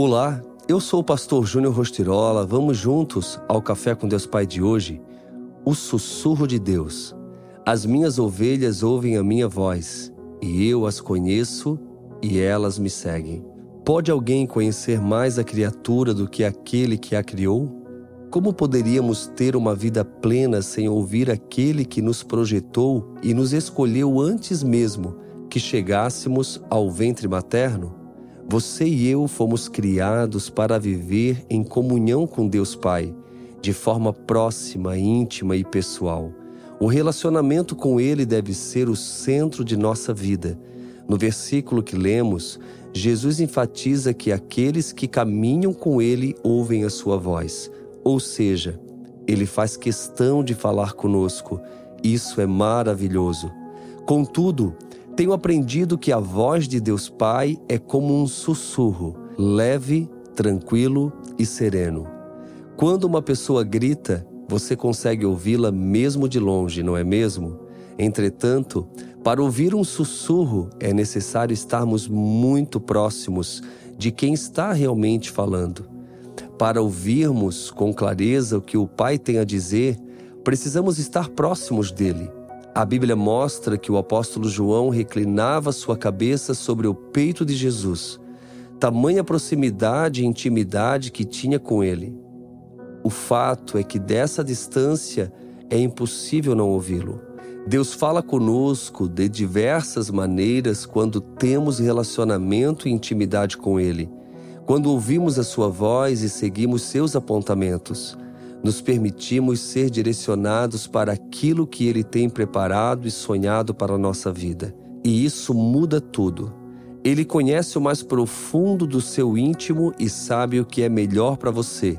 Olá, eu sou o pastor Júnior Rostirola. Vamos juntos ao Café com Deus Pai de hoje? O sussurro de Deus. As minhas ovelhas ouvem a minha voz, e eu as conheço e elas me seguem. Pode alguém conhecer mais a criatura do que aquele que a criou? Como poderíamos ter uma vida plena sem ouvir aquele que nos projetou e nos escolheu antes mesmo que chegássemos ao ventre materno? Você e eu fomos criados para viver em comunhão com Deus Pai, de forma próxima, íntima e pessoal. O relacionamento com Ele deve ser o centro de nossa vida. No versículo que lemos, Jesus enfatiza que aqueles que caminham com Ele ouvem a sua voz, ou seja, Ele faz questão de falar conosco. Isso é maravilhoso. Contudo, tenho aprendido que a voz de Deus Pai é como um sussurro, leve, tranquilo e sereno. Quando uma pessoa grita, você consegue ouvi-la mesmo de longe, não é mesmo? Entretanto, para ouvir um sussurro é necessário estarmos muito próximos de quem está realmente falando. Para ouvirmos com clareza o que o Pai tem a dizer, precisamos estar próximos dele. A Bíblia mostra que o apóstolo João reclinava sua cabeça sobre o peito de Jesus, tamanha proximidade e intimidade que tinha com ele. O fato é que dessa distância é impossível não ouvi-lo. Deus fala conosco de diversas maneiras quando temos relacionamento e intimidade com Ele, quando ouvimos a Sua voz e seguimos seus apontamentos nos permitimos ser direcionados para aquilo que Ele tem preparado e sonhado para a nossa vida. E isso muda tudo. Ele conhece o mais profundo do seu íntimo e sabe o que é melhor para você.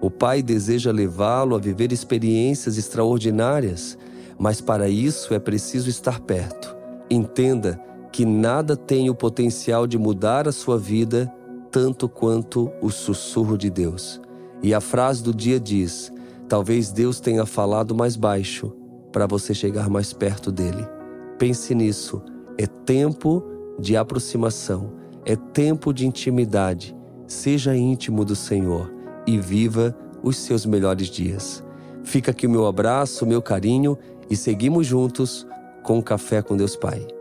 O Pai deseja levá-lo a viver experiências extraordinárias, mas para isso é preciso estar perto. Entenda que nada tem o potencial de mudar a sua vida tanto quanto o sussurro de Deus. E a frase do dia diz: talvez Deus tenha falado mais baixo para você chegar mais perto dele. Pense nisso. É tempo de aproximação, é tempo de intimidade. Seja íntimo do Senhor e viva os seus melhores dias. Fica aqui o meu abraço, o meu carinho e seguimos juntos com o Café com Deus Pai.